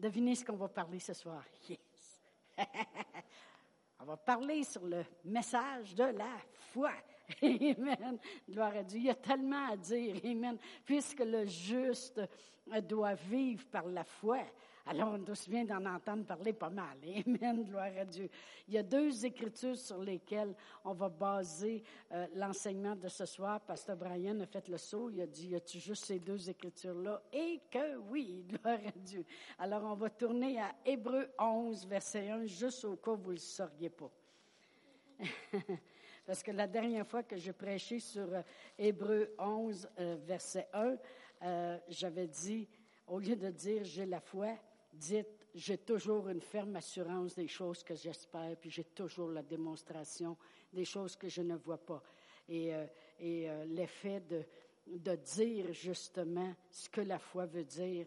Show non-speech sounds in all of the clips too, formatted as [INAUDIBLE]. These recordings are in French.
Devinez ce qu'on va parler ce soir. [LAUGHS] Yes! On va parler sur le message de la foi. [LAUGHS] Amen. Gloire à Dieu. Il y a tellement à dire. Amen. Puisque le juste doit vivre par la foi. Alors, on se vient d'en entendre parler pas mal. [LAUGHS] Amen. Gloire à Dieu. Il y a deux écritures sur lesquelles on va baser euh, l'enseignement de ce soir. Pasteur Brian a fait le saut. Il a dit, y a-tu juste ces deux écritures-là? Et que oui, [LAUGHS] gloire à Dieu. Alors, on va tourner à Hébreu 11, verset 1, juste au cas où vous ne le sauriez pas. [LAUGHS] Parce que la dernière fois que j'ai prêché sur euh, Hébreu 11, euh, verset 1, euh, j'avais dit, au lieu de dire j'ai la foi, dites j'ai toujours une ferme assurance des choses que j'espère, puis j'ai toujours la démonstration des choses que je ne vois pas. Et, et l'effet de, de dire justement ce que la foi veut dire,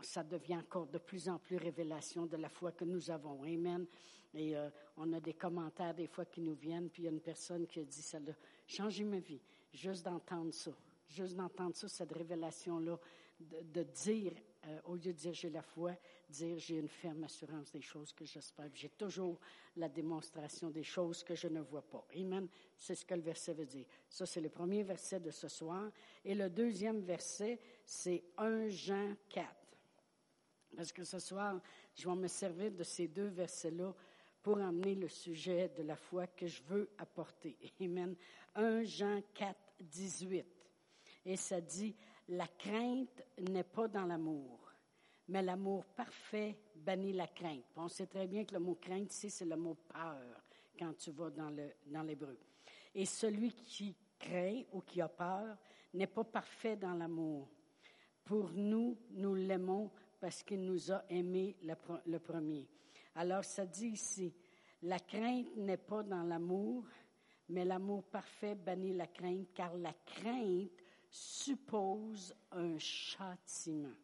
ça devient encore de plus en plus révélation de la foi que nous avons. Amen. Et euh, on a des commentaires des fois qui nous viennent, puis il y a une personne qui a dit, ça a changé ma vie, juste d'entendre ça, juste d'entendre ça, cette révélation-là, de, dire, euh, au lieu de dire j'ai la foi, dire j'ai une ferme assurance des choses que j'espère. J'ai toujours la démonstration des choses que je ne vois pas. Amen. C'est ce que le verset veut dire. Ça, c'est le premier verset de ce soir. Et le deuxième verset, c'est 1 Jean 4. Parce que ce soir, je vais me servir de ces deux versets-là pour amener le sujet de la foi que je veux apporter. Amen. 1 Jean 4, 18. Et ça dit, la crainte n'est pas dans l'amour, mais l'amour parfait bannit la crainte. On sait très bien que le mot crainte ici, c'est le mot peur quand tu vas dans le dans l'hébreu. Et celui qui craint ou qui a peur n'est pas parfait dans l'amour. Pour nous, nous l'aimons parce qu'il nous a aimés le premier. Alors ça dit ici, la crainte n'est pas dans l'amour, mais l'amour parfait bannit la crainte, car la crainte suppose un châtiment.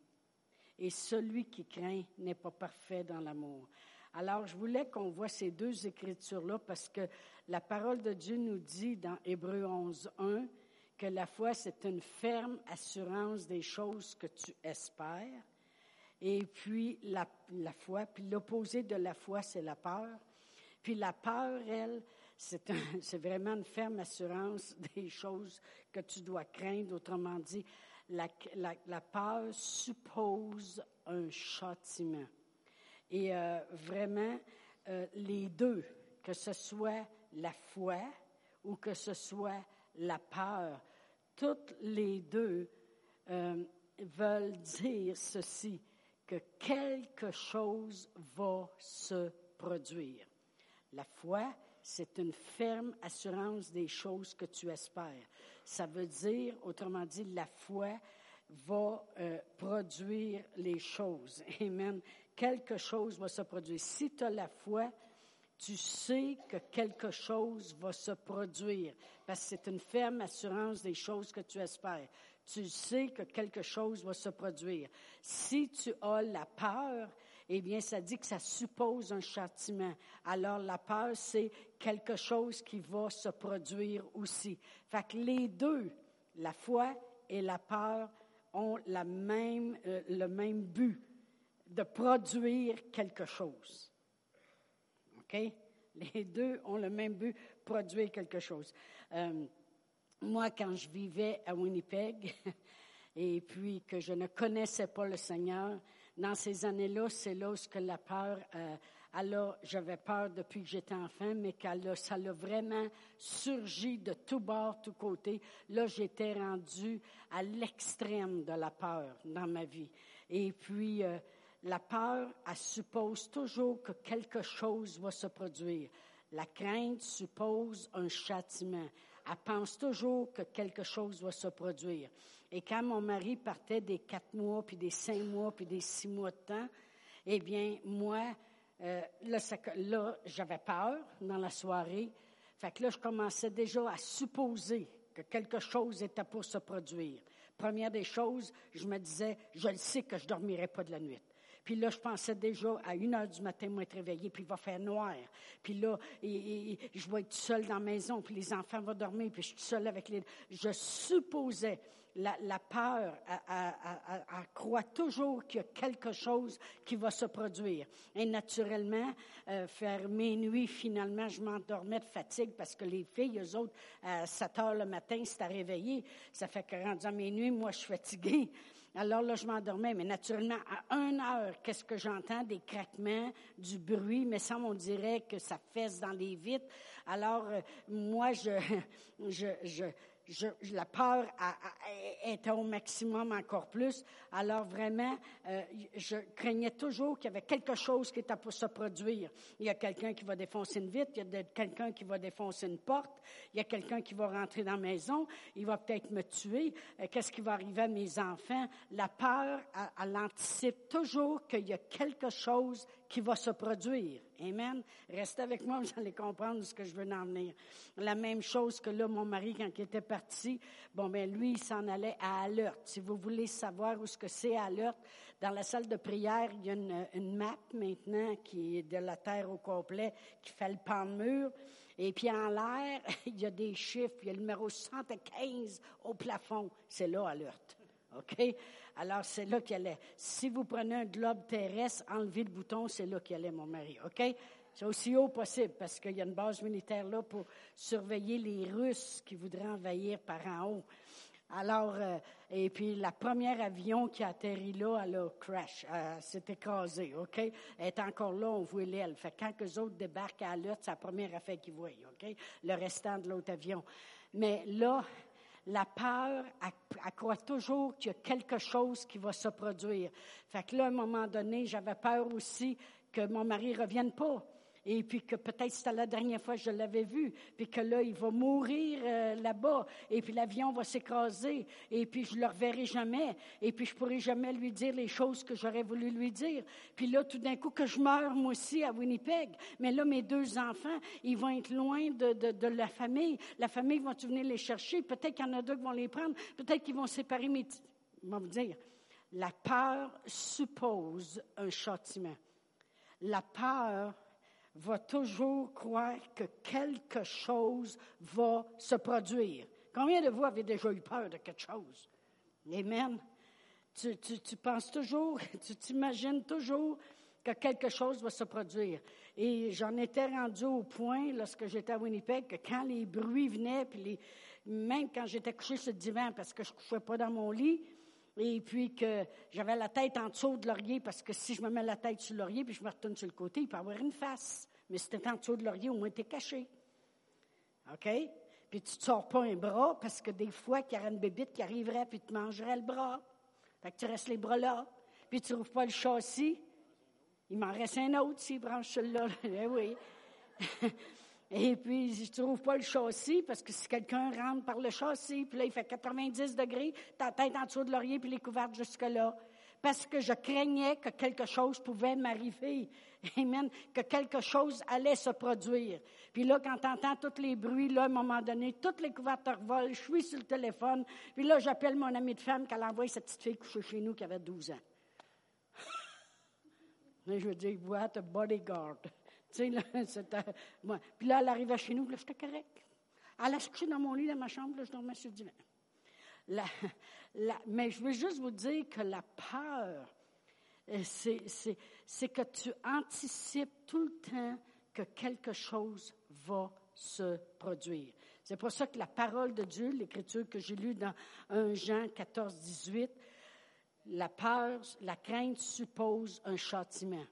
Et celui qui craint n'est pas parfait dans l'amour. Alors, je voulais qu'on voit ces deux écritures-là parce que la parole de Dieu nous dit dans Hébreu 11, 1 que la foi, c'est une ferme assurance des choses que tu espères et puis la, la foi. Puis l'opposé de la foi, c'est la peur. Puis la peur, elle, [LAUGHS] c'est, vraiment une ferme assurance [LAUGHS] des choses que tu dois craindre. Autrement dit, la peur suppose un châtiment. Et euh, vraiment, euh, les deux, que ce soit la foi ou que ce soit la peur, toutes les deux euh, veulent [LAUGHS] dire ceci que quelque chose va se produire. La foi, c'est une ferme assurance des choses que tu espères. Ça veut dire, autrement dit, la foi va euh, produire les choses. [LAUGHS] Amen. Quelque chose va se produire. Si tu as la foi, tu sais que quelque chose va se produire, parce que c'est une ferme assurance des choses que tu espères tu sais que quelque chose va se produire. Si tu as la peur, eh bien, ça dit que ça suppose un châtiment. Alors, la peur, c'est quelque chose qui va se produire aussi. Fait que les deux, la foi et la peur, ont la même, euh, le même but de produire quelque chose. OK? Les deux ont le même but, produire quelque chose. Euh, moi, quand je vivais à Winnipeg [LAUGHS] et puis que je ne connaissais pas le Seigneur, dans ces années-là, c'est là où la peur, euh, alors j'avais peur depuis que j'étais enfant, mais quand ça a vraiment surgi de tout bord, tout côté. Là, j'étais rendue à l'extrême de la peur dans ma vie. Et puis, euh, la peur, elle suppose toujours que quelque chose va se produire. La crainte suppose un châtiment elle pense toujours que quelque chose va se produire. Et quand mon mari partait des quatre mois, puis des cinq mois, puis des six mois de temps, eh bien, moi, euh, là, j'avais peur dans la soirée. Fait que là, je commençais déjà à supposer que quelque chose était pour se produire. Première des choses, je me disais, je le sais que je dormirai pas de la nuit. Puis là, je pensais déjà à une heure du matin, moi, être réveillé, puis il va faire noir. Puis là, je vais être seule dans la maison, puis les enfants vont dormir, puis je suis seule avec les... Je supposais la, peur, elle, croit toujours qu'il y a quelque chose qui va se produire. Et naturellement, euh, faire mes nuits, finalement, je m'endormais de fatigue parce que les filles, eux autres, à 7 heures le matin, c'est à réveiller. Ça fait que rendu à mes nuits, moi, je suis fatiguée. Alors là, je m'endormais, mais naturellement, à une heure, qu'est-ce que j'entends? Des craquements, du bruit, mais ça, on dirait que ça fesse dans les vitres. Alors, euh, moi, je, [LAUGHS] la peur était au maximum encore plus. Alors vraiment, euh, je craignais toujours qu'il y avait quelque chose qui était pour se produire. Il y a quelqu'un qui va défoncer une vitre, il y a quelqu'un qui va défoncer une porte, il y a quelqu'un qui va rentrer dans la maison, il va peut-être me tuer. Euh, qu'est-ce qui va arriver à mes enfants? La peur, elle anticipe toujours qu'il y a quelque chose qui va se produire. Amen. Restez avec moi, [LAUGHS] vous allez comprendre ce que je veux en venir. La même chose que là, mon mari, quand il était parti, bon, ben lui, il s'en allait à Alert. Si vous voulez savoir où ce que c'est Alert, dans la salle de prière, il y a une, une map maintenant qui est de la terre au complet, qui fait le pan de mur. Et puis en l'air, [LAUGHS] il y a des chiffres. Il y a le numéro 75 au plafond. C'est là, Alert. OK? Alors, c'est là qu'il allait. Si vous prenez un globe terrestre, enlevez le bouton, c'est là qu'il allait, mon mari. OK? C'est aussi haut possible parce qu'il y a une base militaire là pour surveiller les Russes qui voudraient envahir par en haut. Alors, euh, et puis la première avion qui a atterri là, elle a crash, elle s'est écrasée, OK? Elle est encore là, on voit l'aile. Fait quand les autres débarquent à l'autre, c'est la première affaire qu'ils voient, OK? Le restant de l'autre avion. Mais là, la peur, elle, croit toujours qu'il y a quelque chose qui va se produire. Fait que là, à un moment donné, j'avais peur aussi que mon mari revienne pas et puis que peut-être c'était la dernière fois que je l'avais vu, puis que là, il va mourir euh, là-bas, et puis l'avion va s'écraser, et puis je ne le reverrai jamais, et puis je pourrai jamais lui dire les choses que j'aurais voulu lui dire. Puis là, tout d'un coup, que je meurs, moi aussi, à Winnipeg, mais là, mes deux enfants, ils vont être loin de, de, la famille. La famille va venir les chercher? Peut-être qu'il y en a deux qui vont les prendre, peut-être qu'ils vont séparer mes... Vais vous dire, la peur suppose un châtiment. La peur va toujours croire que quelque chose va se produire. Combien de vous avez déjà eu peur de quelque chose? Amen. Tu, tu, penses toujours, [LAUGHS] tu t'imagines toujours que quelque chose va se produire. Et j'en étais rendu au point, lorsque j'étais à Winnipeg, que quand les bruits venaient, puis les, même quand j'étais couché sur le divan, parce que je ne couchais pas dans mon lit, et puis que j'avais la tête en dessous de l'oreiller, parce que si je me mets la tête sur l'oreiller, puis je me retourne sur le côté, il peut avoir une face. Mais si tu en dessous de l'oreiller, au moins tu es caché. OK? Puis tu ne sors pas un bras, parce que des fois, qu'il y aurait une bébite qui arriverait, puis te mangerait le bras. Fait que tu restes les bras là. Puis tu ne trouves pas le châssis. Il m'en reste un autre s'il branche celui-là. [LAUGHS] eh oui. Et puis, je trouve pas le châssis, parce que si quelqu'un rentre par le châssis, puis là, il fait 90 degrés, ta tête en dessous de l'oreiller, puis les couvertes jusque-là. Parce que je craignais que quelque chose pouvait m'arriver. [LAUGHS] Amen. Que quelque chose allait se produire. Puis là, quand tu entends tous les bruits, là, à un moment donné, toutes les couvertures volent, je suis sur le téléphone. Puis là, j'appelle mon amie de femme qu'elle envoie cette petite fille coucher chez nous qui avait 12 ans. [LAUGHS] je veux dire, what a bodyguard. Tu là. [LAUGHS] Moi. Puis là, elle arrivait chez nous, là, j'étais correct. Elle a couché dans mon lit, dans ma chambre, là, je dormais sur le divan. La, la, mais je veux juste vous dire que la peur, euh, c'est que tu anticipes tout le temps que quelque chose va se produire. C'est pour ça que la parole de Dieu, l'écriture que j'ai lue dans 1 Jean 14, 18, la peur, la crainte suppose un châtiment.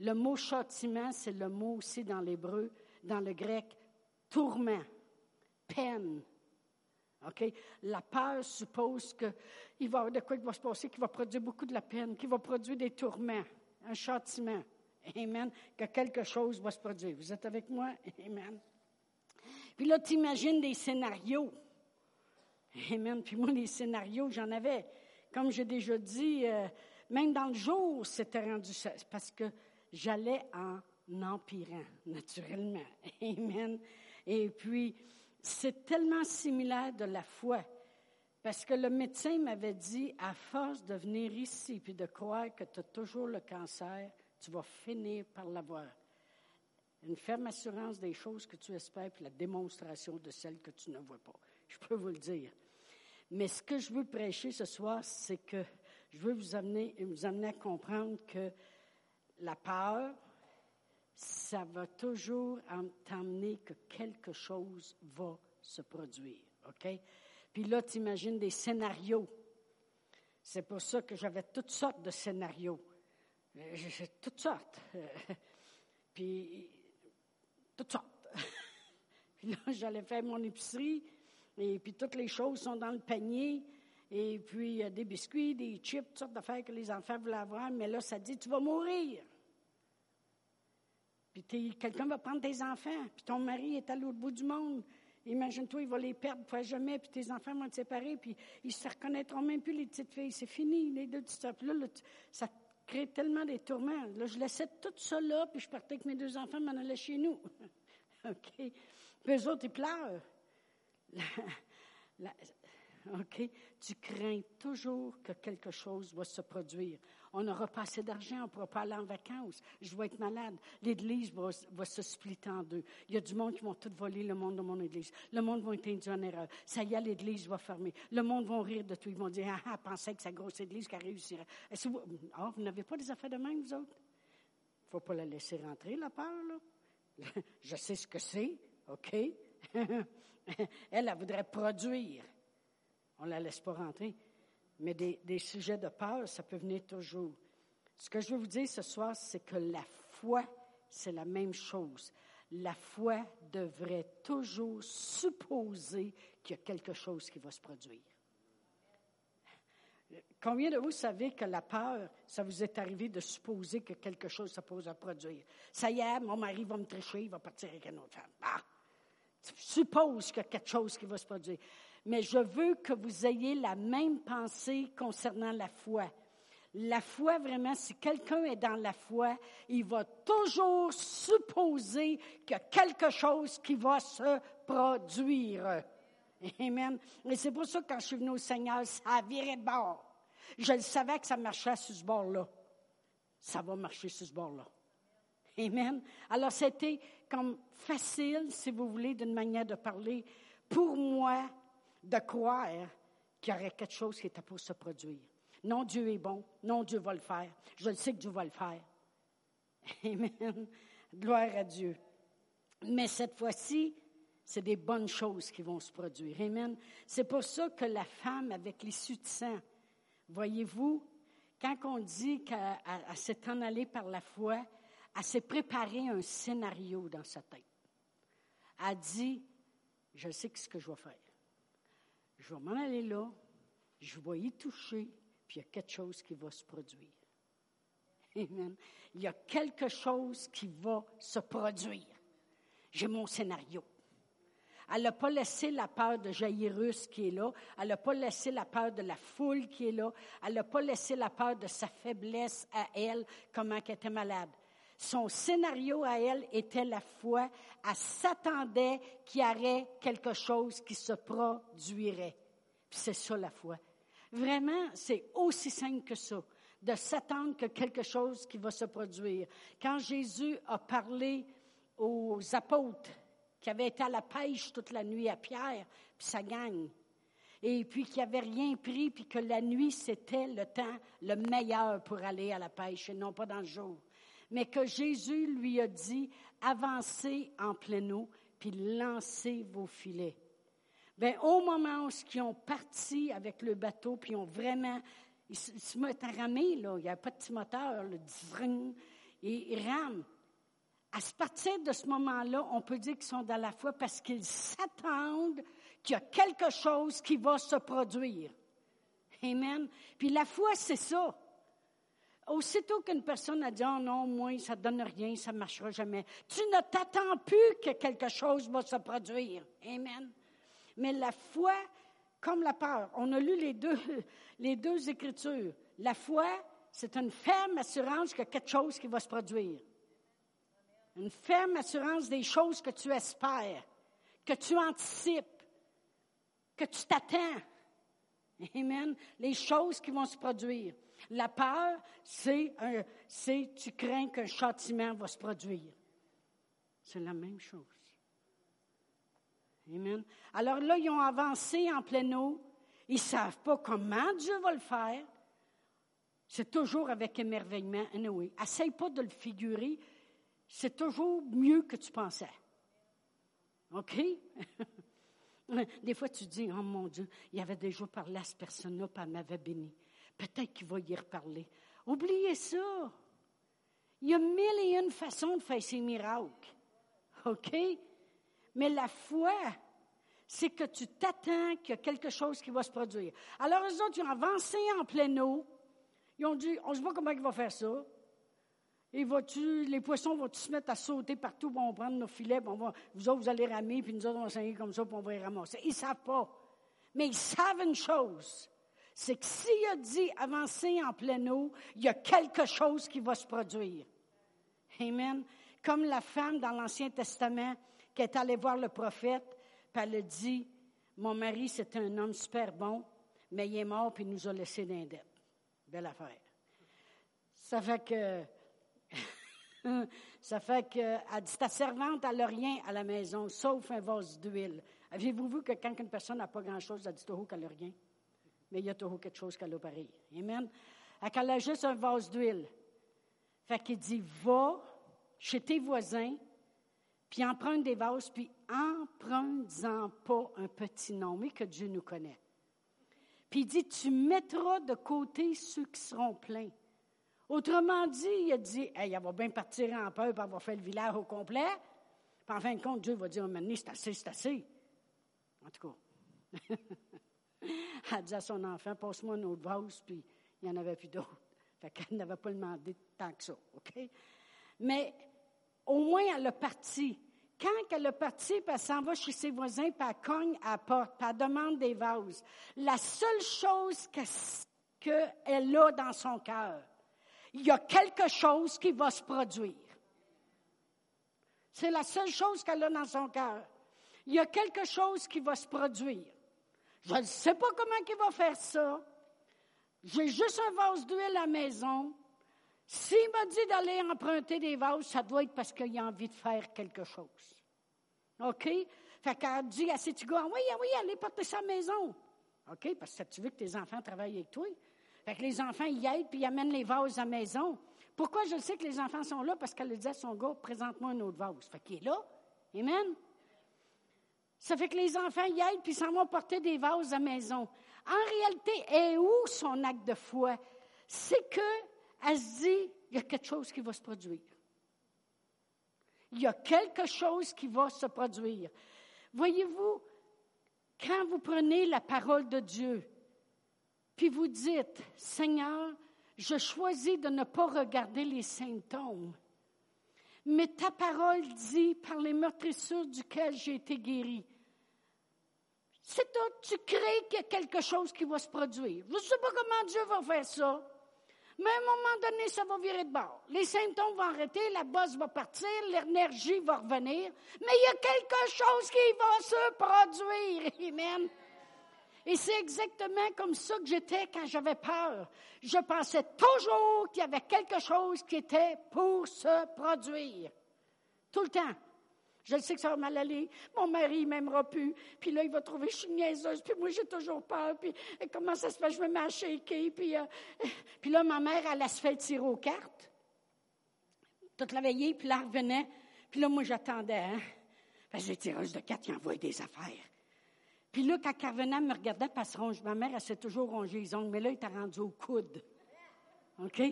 Le mot châtiment, c'est le mot aussi dans l'hébreu, dans le grec, tourment, peine. OK? La peur suppose qu'il va y avoir de quoi qui va se passer, qui va produire beaucoup de la peine, qui va produire des tourments, un châtiment. Amen. Que quelque chose va se produire. Vous êtes avec moi? Amen. Puis là, tu imagines des scénarios. Amen. Puis moi, les scénarios, j'en avais. Comme j'ai déjà dit, euh, même dans le jour, c'était rendu. Parce que j'allais en empirant, naturellement. [LAUGHS] Amen. Et puis, c'est tellement similaire de la foi. Parce que le médecin m'avait dit, à force de venir ici puis de croire que tu as toujours le cancer, tu vas finir par l'avoir. Une ferme assurance des choses que tu espères puis la démonstration de celles que tu ne vois pas. Je peux vous le dire. Mais ce que je veux prêcher ce soir, c'est que je veux vous amener, vous amener à comprendre que la peur, ça va toujours t'emmener que quelque chose va se produire. OK? Puis là, tu imagines des scénarios. C'est pour ça que j'avais toutes sortes de scénarios. Euh, toutes sortes. [LAUGHS] Puis, toutes sortes. [LAUGHS] puis là, j'allais faire mon épicerie, et puis toutes les choses sont dans le panier. Et puis, il y a des biscuits, des chips, toutes sortes d'affaires que les enfants voulaient avoir. Mais là, ça dit, tu vas mourir. Puis quelqu'un va prendre tes enfants, puis ton mari est à l'autre bout du monde. Imagine-toi, il va les perdre pour jamais, puis tes enfants vont être séparés, puis ils ne se reconnaîtront même plus, les petites filles. C'est fini, les deux petites Puis là, ça crée tellement des tourments. Là, je laissais tout ça là, puis je partais avec mes deux enfants, m'en allais chez nous. [LAUGHS] OK? Puis eux autres, ils pleurent. OK? Tu crains toujours que quelque chose va se produire. On n'aura pas assez d'argent, on ne pourra pas aller en vacances. Je vais être malade. L'Église va, se splitter en deux. Il y a du monde qui vont tout voler le monde de mon Église. Le monde va être induit en erreur. Ça y est, l'Église va fermer. Le monde va rire de tout. Ils vont dire, ah, ah pensez que c'est grosse Église qui a réussi. Vous, ah, vous n'avez pas des affaires de même, vous autres? Il ne faut pas la laisser rentrer, la peur, là. Je sais ce que c'est, OK? elle, elle voudrait produire. On ne la laisse pas rentrer. Mais des, sujets de peur, ça peut venir toujours. Ce que je veux vous dire ce soir, c'est que la foi, c'est la même chose. La foi devrait toujours supposer qu'il y a quelque chose qui va se produire. Combien de vous savez que la peur, ça vous est arrivé de supposer que quelque chose se pose à produire? Ça y est, mon mari va me tricher, il va partir avec une autre femme. Ah! Tu supposes qu'il y a quelque chose qui va se produire mais je veux que vous ayez la même pensée concernant la foi. La foi, vraiment, si quelqu'un est dans la foi, il va toujours supposer qu'il y a quelque chose qui va se produire. Amen. Et c'est pour ça que quand je suis venue au Seigneur, ça a viré de bord. Je le savais que ça marchait sur ce bord-là. Ça va marcher sur ce bord-là. Amen. Alors, c'était comme facile, si vous voulez, d'une manière de parler, pour moi, de croire qu'il y aurait quelque chose qui était pour se produire. Non, Dieu est bon. Non, Dieu va le faire. Je sais que Dieu va le faire. [LAUGHS] Amen. Gloire à Dieu. Mais cette fois-ci, c'est des bonnes choses qui vont se produire. Amen. C'est pour ça que la femme avec l'issue de sang, voyez-vous, quand on dit qu'elle s'est en allée par la foi, elle s'est préparé un scénario dans sa tête. Elle dit, je sais ce que je vais faire je vais m'en aller là, je vais y toucher, puis il y a quelque chose qui va se produire. Amen. Il y a quelque chose qui va se produire. J'ai mon scénario. Elle n'a pas laissé la peur de Jairus qui est là. Elle n'a pas laissé la peur de la foule qui est là. Elle n'a pas laissé la peur de sa faiblesse à elle, comment elle était malade. Son scénario à elle était la foi. Elle s'attendait qu'il y aurait quelque chose qui se produirait. C'est ça la foi. Vraiment, c'est aussi simple que ça, de s'attendre que quelque chose qui va se produire. Quand Jésus a parlé aux apôtres qui avaient été à la pêche toute la nuit à Pierre, puis ça gagne, et puis qui n'avaient rien pris, puis que la nuit, c'était le temps le meilleur pour aller à la pêche, et non pas dans le jour mais que Jésus lui a dit, avancez en plein eau, puis lancez vos filets. Bien, au moment où ils ont parti avec le bateau, puis ils ont vraiment, ils se mettent à ramer, là, il n'y a pas de petit moteur, le et ils rament. À partir de ce moment-là, on peut dire qu'ils sont dans la foi parce qu'ils s'attendent qu'il y a quelque chose qui va se produire. Amen. Puis la foi, c'est ça aussitôt qu'une personne a dit, oh non, moi, ça ne donne rien, ça ne marchera jamais, tu ne t'attends plus que quelque chose va se produire. Amen. Mais la foi, comme la peur, on a lu les deux, [LAUGHS] les deux écritures. La foi, c'est une ferme assurance qu'il y a quelque chose qui va se produire. Une ferme assurance des choses que tu espères, que tu anticipes, que tu t'attends. Amen. Les choses qui vont se produire. La peur, c'est, tu crains qu'un châtiment va se produire. C'est la même chose. Amen. Alors là, ils ont avancé en pleine eau. Ils ne savent pas comment Dieu va le faire. C'est toujours avec émerveillement. Anyway, essaye pas de le figurer. C'est toujours mieux que tu pensais. OK? [LAUGHS] Des fois, tu dis, oh mon Dieu, il avait déjà parlé à cette personne-là, puis elle m'avait béni. Peut-être qu'il va y reparler. Oubliez ça. Il y a mille et une façons de faire ces miracles. OK? Mais la foi, c'est que tu t'attends qu'il y a quelque chose qui va se produire. Alors, eux autres, ils ont avancé en pleine eau. Ils ont dit, on ne sait pas comment il va faire ça. Et les poissons vont se mettre à sauter partout, vont prendre nos filets, vous autres, vous allez ramer, puis nous autres, on va s'ennuyer comme ça, puis on va les ramasser. Ils ne savent pas. Mais ils savent une chose, c'est que s'il a dit avancer en pleine eau, il y a quelque chose qui va se produire. Amen. Comme la femme dans l'Ancien Testament qui est allée voir le prophète, elle a dit, mon mari, c'est un homme super bon, mais il est mort, puis il nous a laissé d'indette. Belle affaire. Ça fait que [LAUGHS] Ça fait qu'elle dit, ta servante, elle n'a rien à la maison, sauf un vase d'huile. Avez-vous vu que quand une personne n'a pas grand-chose, elle dit toujours qu'elle n'a rien? Mais il y a toujours quelque chose qu'elle a pareil. Amen. Elle a juste un vase d'huile. Fait qu'il dit, va chez tes voisins, puis emprunte des vases, puis emprunte-en pas un petit nom, mais que Dieu nous connaît. Puis il dit, tu mettras de côté ceux qui seront pleins. Autrement dit, il a dit, elle va bien partir en peur, puis elle va faire le village au complet. Puis en fin de compte, Dieu va dire, maintenant, c'est assez, c'est assez. En tout cas. [LAUGHS] elle dit à son enfant, passe-moi un autre vase, puis il n'y en avait plus d'autres. Fait qu'elle n'avait pas demandé tant que ça, OK? Mais au moins, elle a parti. Quand elle partie, puis elle s'en va chez ses voisins, elle cogne à la porte, elle demande des vases. La seule chose qu'elle a dans son cœur, il y a quelque chose qui va se produire. C'est la seule chose qu'elle a dans son cœur. Il y a quelque chose qui va se produire. Je ne sais pas comment il va faire ça. J'ai juste un vase d'huile à la maison. S'il m'a dit d'aller emprunter des vases, ça doit être parce qu'il a envie de faire quelque chose. OK? Fait qu'elle dit à ses petits gars, oui, oui, allez porter ça maison. OK? Parce que tu veux que tes enfants travaillent avec toi. Fait que les enfants y aident, puis ils amènent les vases à la maison. Pourquoi je sais que les enfants sont là? Parce qu'elle dit à son gars, présente-moi un autre vase. Fait qu'il est là. Amen. Ça fait que les enfants y aident, puis s'en vont porter des vases à maison. En réalité, est où son acte de foi? C'est qu'elle se dit, il y a quelque chose qui va se produire. Il y a quelque chose qui va se produire. Voyez-vous, quand vous prenez la parole de Dieu, puis vous dites, Seigneur, je choisis de ne pas regarder les symptômes, mais ta parole dit, par les meurtrissures duquel j'ai été guéri, c'est toi, tu crées qu'il y a quelque chose qui va se produire. Je ne sais pas comment Dieu va faire ça, mais à un moment donné, ça va virer de bord. Les symptômes vont arrêter, la bosse va partir, l'énergie va revenir, mais il y a quelque chose qui va se produire. [LAUGHS] Amen. Et c'est exactement comme ça que j'étais quand j'avais peur. Je pensais toujours qu'il y avait quelque chose qui était pour se produire. Tout le temps. Je sais que ça va mal aller. Mon mari, ne m'aimera plus. Puis là, il va trouver que je suis niaiseuse. Puis moi, j'ai toujours peur. Puis comment ça se fait? Je me mets à. Puis, euh, [LAUGHS] puis là, ma mère, elle, se fait tirer aux cartes. Toute la veillée. Puis là, elle revenait. Puis là, moi, j'attendais. Hein? Parce que les tireuses de cartes, ils envoient des affaires. Puis là, quand Carvenant me regardait, elle se ronge. Ma mère, elle s'est toujours rongée les ongles, mais là, il était rendu au coude. OK?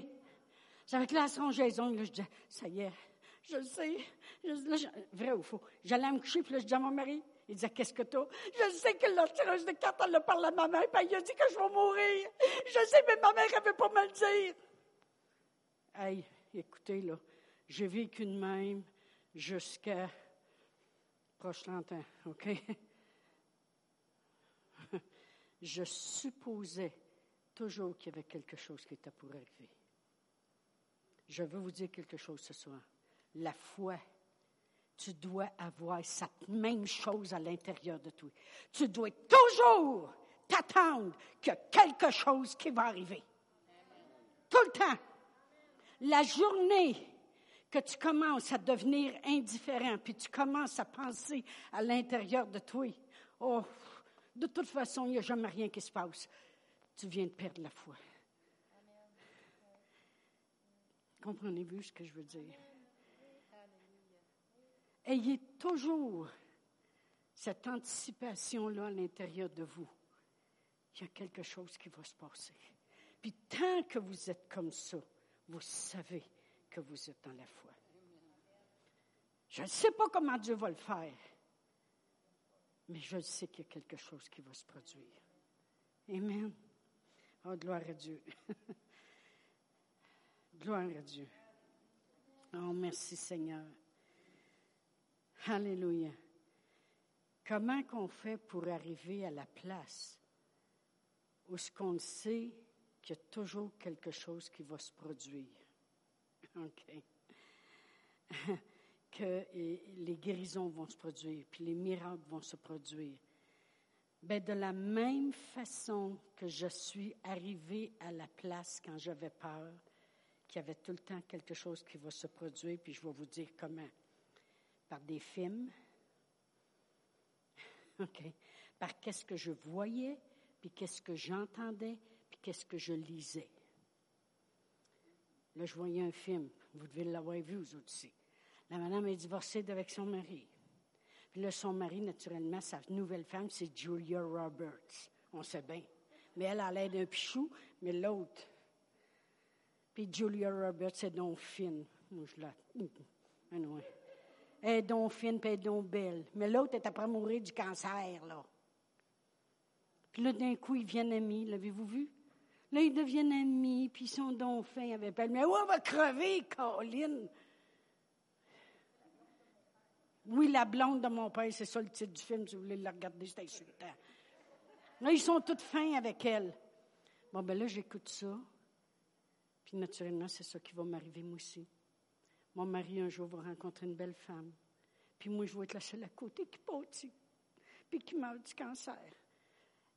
J'avais que là, elle se rongeait les ongles. Là, je disais, ça y est, je le sais. vrai ou faux? J'allais me coucher, puis là, je disais à mon mari, il disait, qu'est-ce que t'as? Je sais que la tireuse de cartes, elle a parlé à ma mère, puis il a dit que je vais mourir. Je sais, mais ma mère, elle veut pas me le dire. Hey, écoutez, là, j'ai vécu de même jusqu'à proche longtemps, OK? Je supposais toujours qu'il y avait quelque chose qui était pour arriver. Je veux vous dire quelque chose ce soir. La foi, tu dois avoir cette même chose à l'intérieur de toi. Tu dois toujours t'attendre a quelque chose qui va arriver. Tout le temps. La journée que tu commences à devenir indifférent, puis tu commences à penser à l'intérieur de toi, oh, De toute façon, il n'y a jamais rien qui se passe. Tu viens de perdre la foi. Comprenez-vous ce que je veux dire? Ayez toujours cette anticipation-là à l'intérieur de vous. Il y a quelque chose qui va se passer. Puis tant que vous êtes comme ça, vous savez que vous êtes dans la foi. Je ne sais pas comment Dieu va le faire, mais je sais qu'il y a quelque chose qui va se produire. Amen. Oh, gloire à Dieu. [LAUGHS] gloire à Dieu. Oh, merci Seigneur. Alléluia. Comment qu'on fait pour arriver à la place où ce qu'on sait qu'il y a toujours quelque chose qui va se produire? [LAUGHS] OK. [LAUGHS] que les guérisons vont se produire, puis les miracles vont se produire. Bien, de la même façon que je suis arrivée à la place quand j'avais peur, qu'il y avait tout le temps quelque chose qui va se produire, puis je vais vous dire comment. Par des films, [LAUGHS] OK, par qu'est-ce que je voyais, puis qu'est-ce que j'entendais, puis qu'est-ce que je lisais. Là, je voyais un film, vous devez l'avoir vu, vous aussi. La madame est divorcée avec son mari. Puis là, son mari, naturellement, sa nouvelle femme, c'est Julia Roberts. On sait bien. Mais elle a l'air d'un pichou, mais l'autre. Puis Julia Roberts est donc fine. Moi, je la. Anyway. Elle est donc fine, puis elle est belle. Mais l'autre est après mourir du cancer, là. Puis là, d'un coup, ils viennent amis. L'avez-vous vu? Là, ils deviennent amis, puis ils sont donc fins avec elle. Mais où elle va crever, Colline? Oui, la blonde de mon père, c'est ça le titre du film, si vous voulez le regarder, c'est insultant. Là, ils sont tous fins avec elle. Bon, ben là, j'écoute ça. Puis naturellement, c'est ça qui va m'arriver moi aussi. Mon mari, un jour, va rencontrer une belle femme. Puis moi, je vais être la seule à côté qui pâtit. Puis qui meurt du cancer.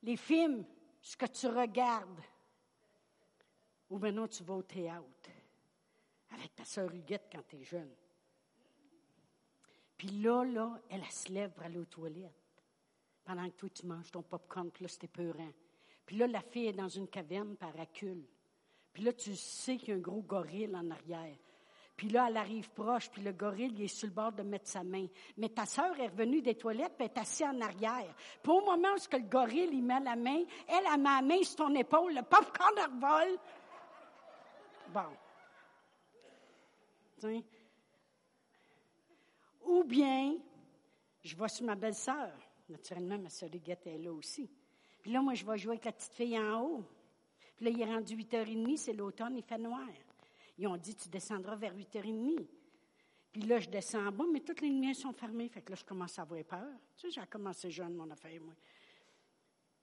Les films, ce que tu regardes. Ou maintenant, tu vas au théâtre. Avec ta sœur Huguette quand tu es jeune. Puis là, là, elle, se lève pour aller aux toilettes. Pendant que toi, tu manges ton popcorn, puis là, c'était peurant. Puis là, la fille est dans une caverne par acule. Puis là, tu sais qu'il y a un gros gorille en arrière. Puis là, elle arrive proche, puis le gorille, il est sur le bord de mettre sa main. Mais ta sœur est revenue des toilettes, puis elle est assise en arrière. Puis au moment où le gorille, il met la main, elle, a ma main sur ton épaule, le popcorn revole. Bon. Tiens. Ou bien, je vais sur ma belle-sœur. Naturellement, ma sœur Huguette est là aussi. Puis là, moi, je vais jouer avec la petite fille en haut. Puis là, il est rendu 8h30, c'est l'automne, il fait noir. Ils ont dit, tu descendras vers 8h30. Puis là, je descends en bas, mais toutes les lumières sont fermées. Fait que là, je commence à avoir peur. Tu sais, j'ai commencé jeune, mon affaire, moi.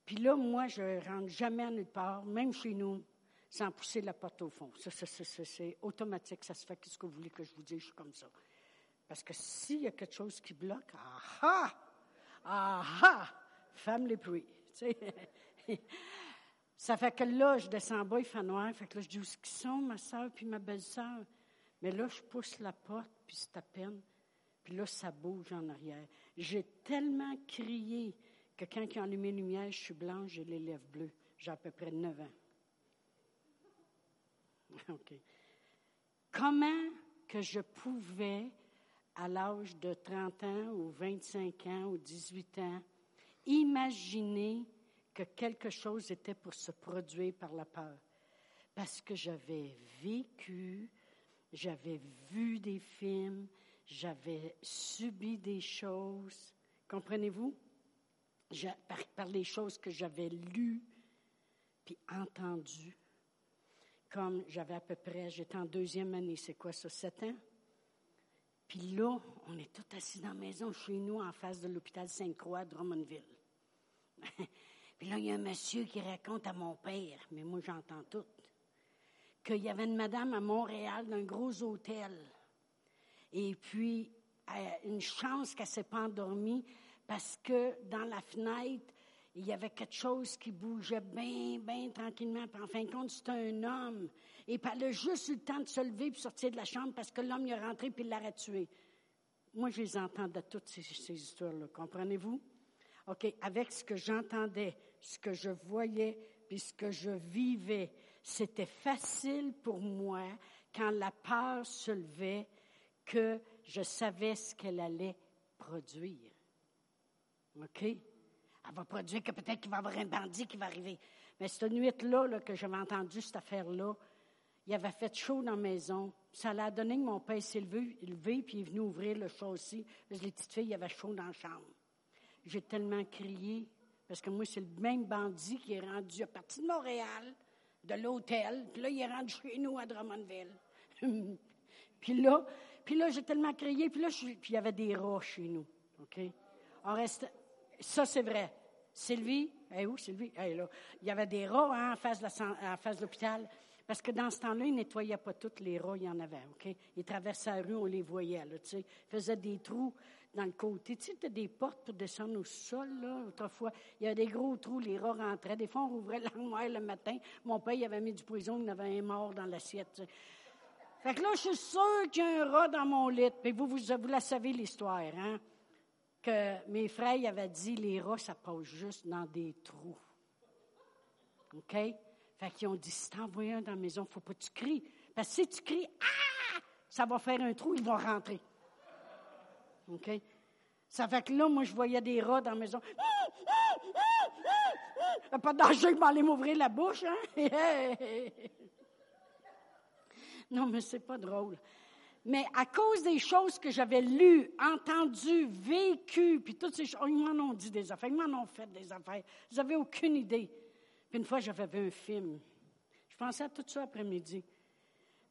Puis là, moi, je rentre jamais à nulle part, même chez nous, sans pousser la porte au fond. Ça, c'est automatique. Ça se fait. Qu'est-ce que vous voulez que je vous dise? Je suis comme ça. Parce que s'il y a quelque chose qui bloque, ah ah! Ah Femme les bruits. [LAUGHS] Ça fait que là, je descends en bas, il fait noir. Fait que là, je dis où sont, ma soeur puis ma belle-sœur? Mais là, je pousse la porte, puis c'est à peine. Puis là, ça bouge en arrière. J'ai tellement crié que quand ils ont allumé la lumière, je suis blanche, j'ai les lèvres bleues. J'ai à peu près 9 ans. [LAUGHS] OK. Comment que je pouvais à l'âge de 30 ans ou 25 ans ou 18 ans, imaginer que quelque chose était pour se produire par la peur. Parce que j'avais vécu, j'avais vu des films, j'avais subi des choses. Comprenez-vous? Par, les choses que j'avais lues puis entendues. Comme j'avais à peu près, j'étais en deuxième année, c'est quoi ça, sept ans? Puis là, on est tous assis dans la maison chez nous, en face de l'hôpital Sainte-Croix, Drummondville. [LAUGHS] Puis là, il y a un monsieur qui raconte à mon père, mais moi j'entends tout, qu'il y avait une madame à Montréal d'un gros hôtel. Et puis, une chance qu'elle s'est pas endormie parce que dans la fenêtre, il y avait quelque chose qui bougeait bien, bien tranquillement. Puis en fin de compte, c'était un homme. Et puis elle juste eu le temps de se lever et sortir de la chambre parce que l'homme est rentré il l'aurait tué. Moi, je les entends de toutes ces, histoires-là. Comprenez-vous? OK, avec ce que j'entendais, ce que je voyais, puis ce que je vivais, c'était facile pour moi quand la peur se levait que je savais ce qu'elle allait produire. OK? Elle va produire que peut-être qu'il va y avoir un bandit qui va arriver. Mais cette nuit-là que j'avais entendu cette affaire-là, il avait fait chaud dans la maison. Ça l'a donné que mon père s'est levé, levé, puis il est venu ouvrir le châssis. Parce que les petites filles, il avait chaud dans la chambre. J'ai tellement crié, parce que moi, c'est le même bandit qui est rendu à partir de Montréal, de l'hôtel, puis là, il est rendu chez nous à Drummondville. [LAUGHS] puis là, puis là, j'ai tellement crié, puis là, puis il y avait des rats chez nous. OK? On reste, ça, c'est vrai. Sylvie, elle où, Sylvie? Elle là. Il y avait des rats hein, en face de l'hôpital. Parce que dans ce temps-là, ils ne nettoyaient pas tous les rats, il y en avait, OK? Ils traversaient la rue, on les voyait. Ils faisaient des trous dans le côté. Tu sais, des portes pour descendre au sol, là, autrefois. Il y avait des gros trous, les rats rentraient. Des fois, on rouvrait l'armoire [LAUGHS] le matin. Mon père, il avait mis du poison, il avait un mort dans l'assiette, Fait que là, je suis sûre qu'il y a un rat dans mon lit. Puis vous, vous, vous la savez, l'histoire, hein? Mes frères avaient dit, les rats, ça passe juste dans des trous. OK? Fait qu'ils ont dit, si t'en vois un dans la maison, faut pas que tu cries. Parce que si tu cries, ah, ça va faire un trou, ils vont rentrer. OK? Ça fait que là, moi, je voyais des rats dans la maison. Pas de danger que m'aller m'ouvrir la bouche, hein? [LAUGHS] non, mais c'est pas drôle. Mais à cause des choses que j'avais lues, entendues, vécues, puis toutes ces choses, ils m'en ont dit des affaires, ils m'en ont fait des affaires. Vous n'avez aucune idée. Puis une fois, j'avais vu un film. Je pensais à tout ça après-midi.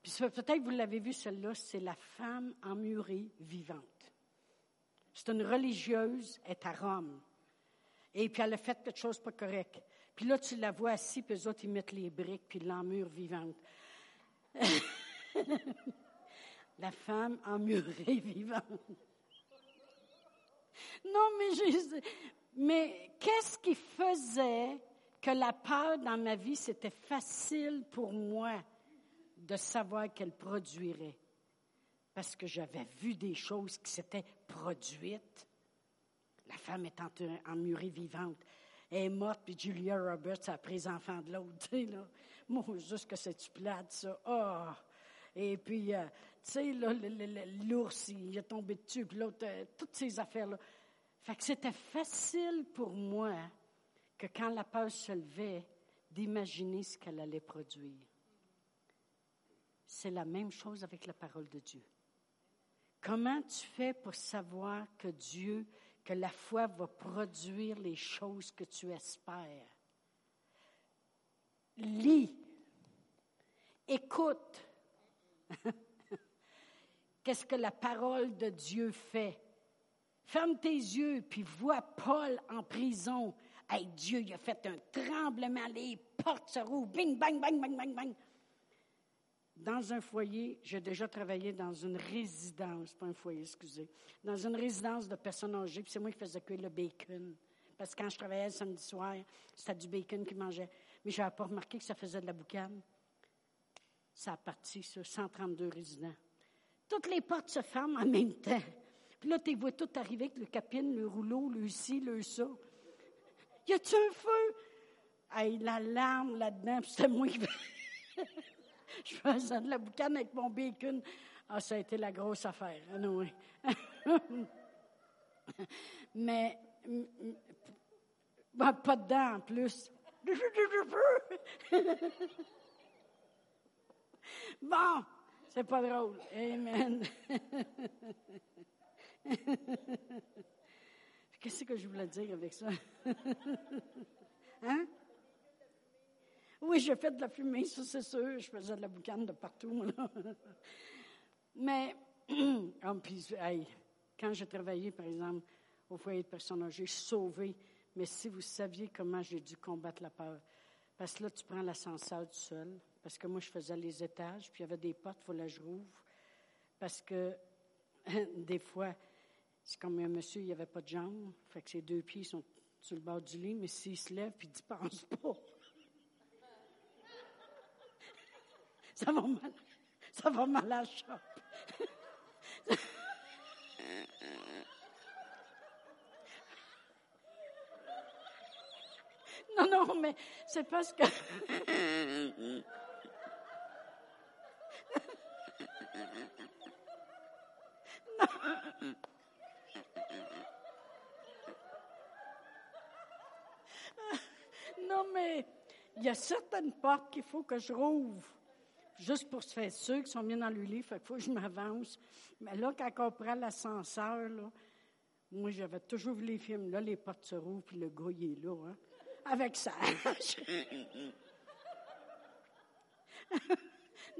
Puis peut-être vous l'avez vu, celle-là, c'est la femme emmurée vivante. C'est une religieuse, elle est à Rome. Et puis elle a fait quelque chose pas correct. Puis là, tu la vois assise, puis eux autres, ils mettent les briques, puis l'emmure vivante. [LAUGHS] la femme emmurée [LAUGHS] vivante. Non, mais, mais qu'est-ce qui faisait que la peur dans ma vie, c'était facile pour moi de savoir qu'elle produirait? Parce que j'avais vu des choses qui s'étaient produites. La femme est emmurée vivante. Elle est morte, puis Julia Roberts a pris les enfants de l'autre. [LAUGHS] Moi, juste que c'est plate, ça. Oh! Et puis, euh, tu sais, l'ours, il est tombé dessus, puis l'autre, euh, toutes ces affaires-là. Fait que c'était facile pour moi que quand la peur se levait, d'imaginer ce qu'elle allait produire. C'est la même chose avec la parole de Dieu. Comment tu fais pour savoir que Dieu, que la foi va produire les choses que tu espères? Lis, écoute. [LAUGHS] Qu'est-ce que la parole de Dieu fait? Ferme tes yeux, puis vois Paul en prison Hey, Dieu, il a fait un tremblement, les portes se rouvrent, bing, bang, bang, bang, bang, bang. Dans un foyer, j'ai déjà travaillé dans une résidence, pas un foyer, excusez, dans une résidence de personnes âgées, puis c'est moi qui faisais cuire le bacon. Parce que quand je travaillais le samedi soir, c'était du bacon qu'ils mangeaient. Mais je n'avais pas remarqué que ça faisait de la boucane. Ça a parti sur 132 résidents. Toutes les portes se ferment en même temps. Puis là, tu vois tout arriver avec le capine, le rouleau, le ci, le ça. Y a-tu un feu? Hey, la larme là-dedans, c'était moi qui. [LAUGHS] je faisais de la boucane avec mon bacon. Ah, ça a été la grosse affaire. [LAUGHS] Ah, non, oui. Mais, ben, pas dedans en plus. [LAUGHS] bon, c'est pas drôle. Amen. Qu'est-ce que je voulais dire avec ça? hein? Oui, j'ai fait de la fumée, ça c'est sûr. Je faisais de la boucane de partout. Mais, oh, [CLEARS THROAT] puis, quand j'ai travaillé, par exemple, au foyer de personnes âgées, sauvée. Mais si vous saviez comment j'ai dû combattre la peur. Parce que là, tu prends l'ascenseur du sol. Parce que moi, je faisais les étages, puis il y avait des portes, il fallait que je rouvre. Parce que, [LAUGHS] des fois, c'est comme un monsieur, il n'y avait pas de jambes. Fait que ses deux pieds sont sur le bord du lit, mais s'il se lève puis il ne pense pas, [LAUGHS] ça va mal, ça va mal à la chope. [LAUGHS] Non, non, mais c'est parce que... Non, mais il y a certaines portes qu'il faut que je rouvre, juste pour se faire sûr qu'ils sont bien dans le lit, fait qu'il faut que je m'avance. Mais là, quand on prend l'ascenseur, là, moi, j'avais toujours vu les films. Là, les portes se rouvrent, puis le gars, il est là, hein, avec ça. [LAUGHS]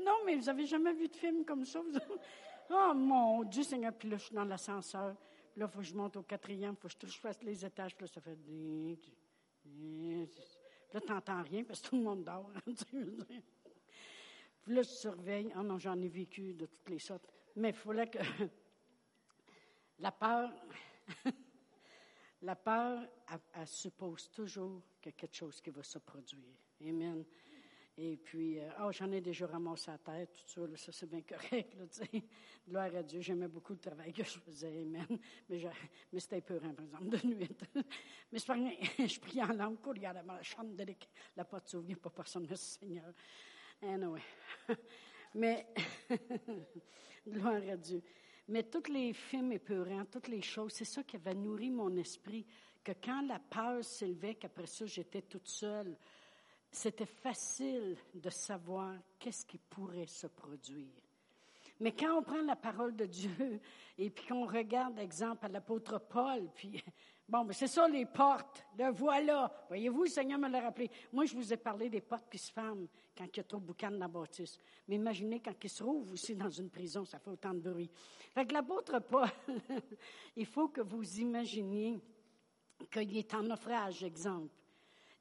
non, mais vous avez jamais vu de film comme ça? Oh mon Dieu, Seigneur, puis là, je suis dans l'ascenseur. Là, il faut que je monte au quatrième, il faut que je fasse les étages, puis là, ça fait... Puis là, tu n'entends rien parce que tout le monde dort. [LAUGHS] puis là, je surveille. Oh non, j'en ai vécu de toutes les sortes. Mais il fallait que... [LAUGHS] La peur... [LAUGHS] La peur, elle, suppose toujours qu'il y a quelque chose qui va se produire. Amen. Et puis, euh, oh, j'en ai déjà ramassé la tête, tout ça, ça c'est bien correct, là, [LAUGHS] tu sais. Gloire à Dieu, j'aimais beaucoup le travail que je faisais, amen. Mais, mais c'était peurant, par exemple, de nuit. [LAUGHS] mais c'est pas rien, [LAUGHS] je prie en langue, regarde dans la chambre la porte s'ouvre, pas personne, merci Seigneur. Anyway. mais, gloire à Dieu. Mais tous les films épeurants, toutes les choses, c'est ça qui avait nourri mon esprit, que quand la peur s'élevait, qu'après ça, j'étais toute seule, c'était facile de savoir qu'est-ce qui pourrait se produire. Mais quand on prend la parole de Dieu [LAUGHS] et puis qu'on regarde, exemple, à l'apôtre Paul, puis [LAUGHS] bon, mais c'est ça les portes, le voilà. Voyez-vous, le Seigneur me l'a rappelé. Moi, je vous ai parlé des portes qui se ferment quand il y a trop de boucan dans la. Mais imaginez quand il se trouve aussi dans une prison, ça fait autant de bruit. Fait que l'apôtre Paul, [LAUGHS] il faut que vous imaginiez qu'il est en naufrage, exemple.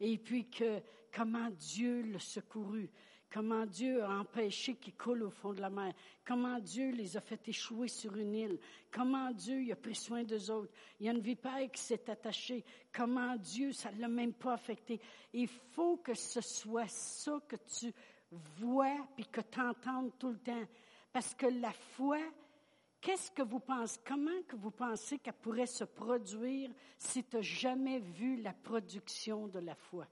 Et puis que comment Dieu l'a secouru, comment Dieu a empêché qu'il coule au fond de la mer, comment Dieu les a fait échouer sur une île, comment Dieu a pris soin d'eux autres. Il y a une vipère qui s'est attachée, comment Dieu, ça ne l'a même pas affecté. Il faut que ce soit ça que tu vois puis que tu entendes tout le temps. Parce que la foi, qu'est-ce que vous pensez, comment que vous pensez qu'elle pourrait se produire si tu n'as jamais vu la production de la foi?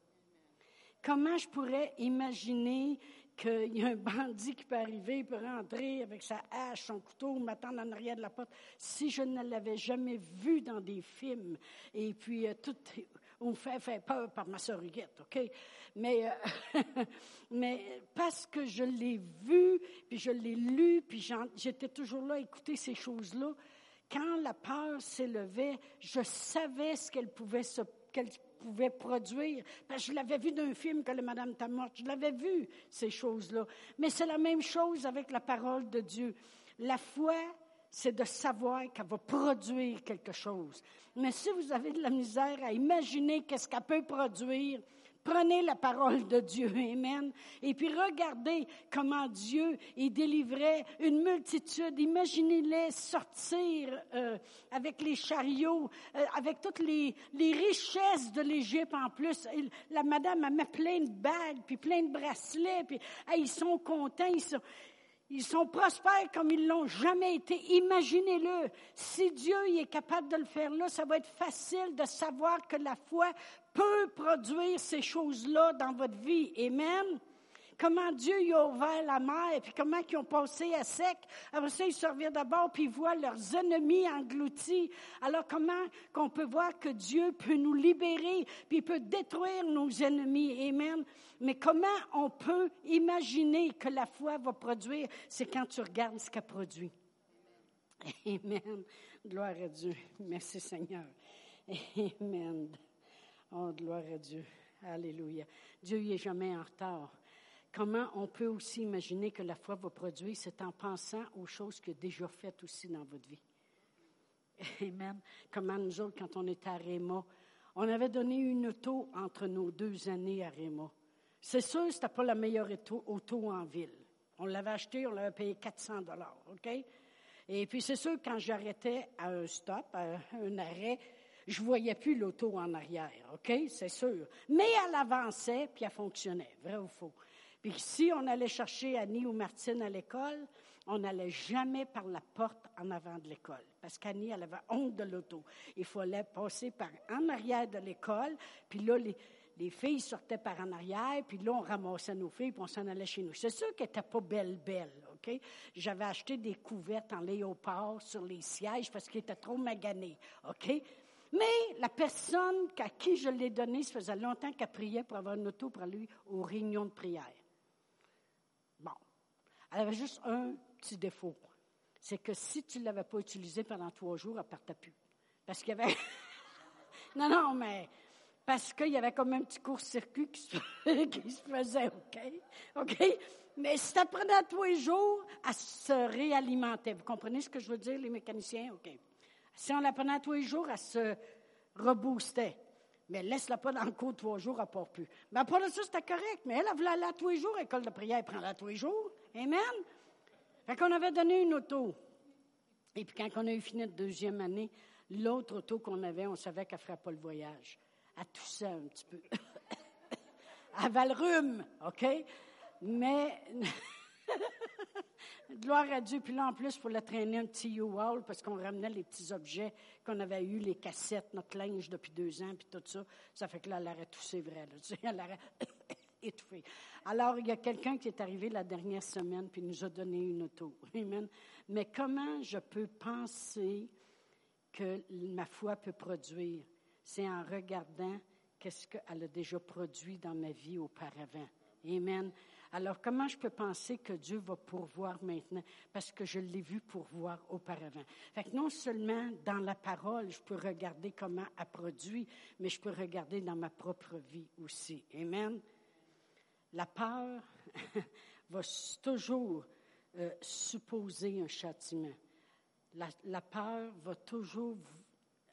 Comment je pourrais imaginer qu'il y a un bandit qui peut arriver, peut rentrer avec sa hache, son couteau, m'attendre en arrière de la porte, si je ne l'avais jamais vu dans des films? Et puis, euh, fait, peur par ma Huguette, OK? Mais, euh, [LAUGHS] mais parce que je l'ai vu, puis je l'ai lu, puis j'étais toujours là à écouter ces choses-là, quand la peur s'élevait, je savais ce qu'elle pouvait qu'elle pouvait produire. Parce que je l'avais vu d'un film que le Madame t'a morte. Je l'avais vu, ces choses-là. Mais c'est la même chose avec la parole de Dieu. La foi, c'est de savoir qu'elle va produire quelque chose. Mais si vous avez de la misère à imaginer qu'est-ce qu'elle peut produire, Prenez la parole de Dieu, [LAUGHS] Amen. Et puis regardez comment Dieu y délivrait une multitude. Imaginez-les sortir euh, avec les chariots, euh, avec toutes les, les richesses de l'Égypte en plus. la madame a mis plein de bagues, puis plein de bracelets, puis ils sont contents. Ils sont, ils sont prospères comme ils l'ont jamais été. Imaginez-le. Si Dieu est capable de le faire là, ça va être facile de savoir que la foi peut produire ces choses-là dans votre vie. Amen comment Dieu y a ouvert la mer, puis comment ils ont passé à sec. Après ça, ils se d'abord, puis ils voient leurs ennemis engloutis. Alors comment qu'on peut voir que Dieu peut nous libérer, puis il peut détruire nos ennemis? Amen. Mais comment on peut imaginer que la foi va produire? C'est quand tu regardes ce qu'elle produit. [LAUGHS] Amen. Gloire à Dieu. Merci Seigneur. Amen. Oh, gloire à Dieu. Alléluia. Dieu n'est jamais en retard. Comment on peut aussi imaginer que la foi va produire, c'est en pensant aux choses a déjà faites aussi dans votre vie. [LAUGHS] Amen. Comment nous autres, quand on était à Réma, on avait donné une auto entre nos deux années à Réma. C'est sûr, ce n'était pas la meilleure auto, en ville. On l'avait acheté, on l'avait payé 400 dollars, OK? Et puis, c'est sûr, quand j'arrêtais à un stop, à un arrêt, je voyais plus l'auto en arrière? C'est sûr. Mais elle avançait, puis elle fonctionnait, vrai ou faux? Puis si on allait chercher Annie ou Martine à l'école, on n'allait jamais par la porte en avant de l'école, parce qu'Annie, elle avait honte de l'auto. Il fallait passer par en arrière de l'école, puis là, les filles sortaient par en arrière, puis là, on ramassait nos filles, puis on s'en allait chez nous. C'est sûr qu'elles n'étaient pas belles, belles, OK? J'avais acheté des couvertes en léopard sur les sièges parce qu'ils étaient trop maganés, OK? Mais la personne à qui je l'ai donné, ça faisait longtemps qu'elle priait pour avoir une auto pour aller aux réunions de prière. Elle avait juste un petit défaut. C'est que si tu ne l'avais pas utilisé pendant trois jours, elle ne partait plus. Parce qu'il y avait. [LAUGHS] non, non, mais. Parce qu'il y avait comme un petit court-circuit qui, se [LAUGHS] faisait, OK? OK? Mais si tu prenais tous les jours, elle se réalimentait. Vous comprenez ce que je veux dire, les mécaniciens? OK. Si on la prenait tous les jours, elle se reboostait. Mais laisse-la pas dans le cours trois jours, elle part plus. Mais après ça, c'était correct. Mais elle, elle voulait aller tous les jours, école de prière, elle prend-la tous les jours. Amen? Fait qu'on avait donné une auto. Et puis quand on a eu fini notre deuxième année, l'autre auto qu'on avait, on savait qu'elle ne ferait pas le voyage. Elle toussait un petit peu. [COUGHS] elle avait le OK? Mais [LAUGHS] Gloire à Dieu. Puis là, en plus, il fallait traîner un petit U-Haul parce qu'on ramenait les petits objets qu'on avait eus, les cassettes, notre linge depuis deux ans, puis tout ça. Ça fait que là, elle aurait toussé vrai. Là, [LAUGHS] elle aurait Alors, il y a quelqu'un qui est arrivé la dernière semaine puis nous a donné une auto. [LAUGHS] Amen. Mais comment je peux penser que ma foi peut produire? C'est en regardant qu'est-ce qu'elle a déjà produit dans ma vie auparavant. Amen. Alors, comment je peux penser que Dieu va pourvoir maintenant? Parce que je l'ai vu pourvoir auparavant. Fait que non seulement dans la parole, je peux regarder comment elle produit, mais je peux regarder dans ma propre vie aussi. Amen. La peur [LAUGHS] va toujours euh, supposer un châtiment. La, la peur va toujours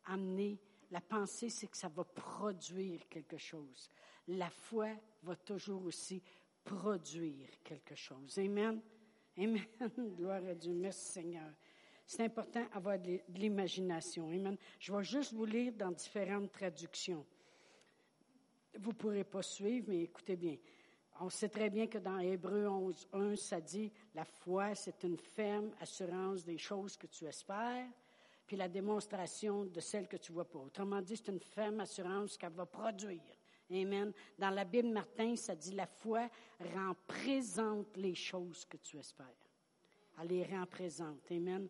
amener, la pensée, c'est que ça va produire quelque chose. La foi va toujours aussi produire quelque chose. Amen. Amen. [LAUGHS] Gloire à Dieu. Merci Seigneur. C'est important d'avoir de l'imagination. Amen. Je vais juste vous lire dans différentes traductions. Vous ne pourrez pas suivre, mais écoutez bien. On sait très bien que dans Hébreu 11, 1, ça dit La foi, c'est une ferme assurance des choses que tu espères, puis la démonstration de celles que tu vois pas. Autrement dit, c'est une ferme assurance qu'elle va produire. Amen. Dans la Bible, Martin, ça dit la foi rend présente les choses que tu espères. Elle les rend présentes. Amen.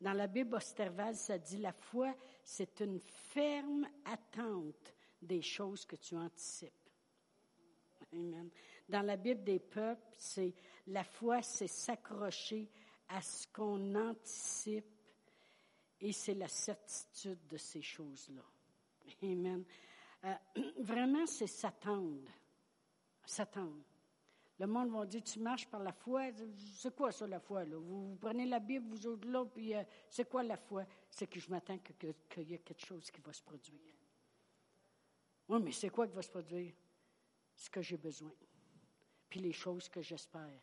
Dans la Bible Osterval, ça dit la foi, c'est une ferme attente des choses que tu anticipes. Amen. Dans la Bible des peuples, c'est la foi, c'est s'accrocher à ce qu'on anticipe et c'est la certitude de ces choses-là. Amen. Euh, [CLEARS THROAT] vraiment, c'est s'attendre. S'attendre. Le monde va dire, tu marches par la foi. C'est quoi ça, la foi? Là? Vous, prenez la Bible, vous autres là, puis euh, c'est quoi la foi? C'est que je m'attends qu'il y ait quelque chose qui va se produire. Oui, mais c'est quoi qui va se produire? Ce que j'ai besoin. Puis les choses que j'espère.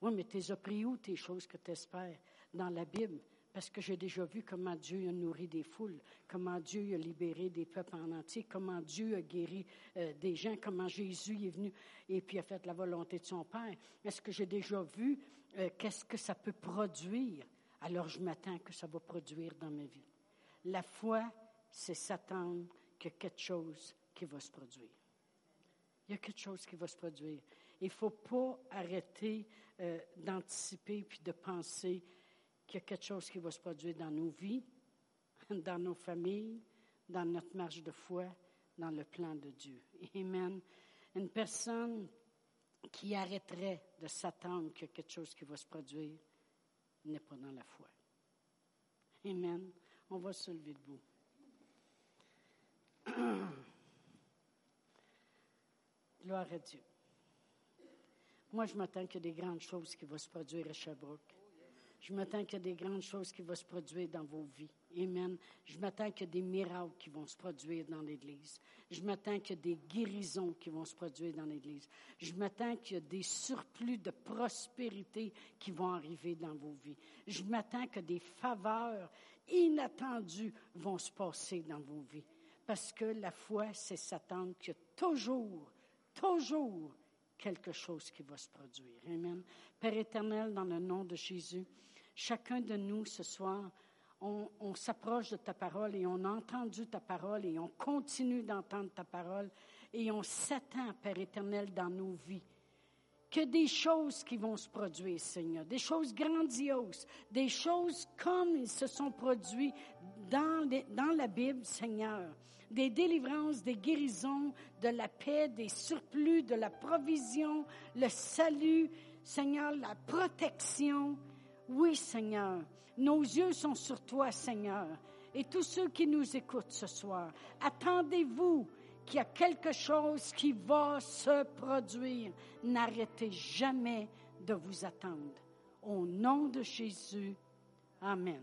Oui, mais tu as pris où tes choses que tu espères? Dans la Bible. Parce que j'ai déjà vu comment Dieu a nourri des foules, comment Dieu a libéré des peuples en entier, comment Dieu a guéri euh, des gens, comment Jésus est venu et puis a fait la volonté de son Père. Est-ce que j'ai déjà vu euh, qu'est-ce que ça peut produire? Alors je m'attends que ça va produire dans ma vie. La foi, c'est s'attendre qu'il y a quelque chose qui va se produire. Il y a quelque chose qui va se produire. Il ne faut pas arrêter euh, d'anticiper puis de penser qu'il y a quelque chose qui va se produire dans nos vies, [LAUGHS] dans nos familles, dans notre marche de foi, dans le plan de Dieu. Amen. Une personne qui arrêterait de s'attendre qu'il y a quelque chose qui va se produire n'est pas dans la foi. Amen. On va se lever debout. [CLEARS THROAT] Gloire à Dieu. Moi, je m'attends qu'il y des grandes choses qui vont se produire à Sherbrooke. Je m'attends qu'il y des grandes choses qui vont se produire dans vos vies. Amen. Je m'attends qu'il y des miracles qui vont se produire dans l'Église. Je m'attends qu'il y des guérisons qui vont se produire dans l'Église. Je m'attends qu'il y des surplus de prospérité qui vont arriver dans vos vies. Je m'attends que des faveurs inattendues vont se passer dans vos vies. Parce que la foi, c'est s'attendre a toujours, toujours quelque chose qui va se produire. Amen. Père éternel, dans le nom de Jésus, chacun de nous ce soir, on, s'approche de ta parole et on a entendu ta parole et on continue d'entendre ta parole et on s'attend, Père éternel, dans nos vies que des choses qui vont se produire, Seigneur, des choses grandioses, des choses comme ils se sont produits dans, dans la Bible, Seigneur, des délivrances, des guérisons, de la paix, des surplus, de la provision, le salut, Seigneur, la protection. Oui, Seigneur, nos yeux sont sur toi, Seigneur. Et tous ceux qui nous écoutent ce soir, attendez-vous qu'il y a quelque chose qui va se produire. N'arrêtez jamais de vous attendre. Au nom de Jésus, Amen.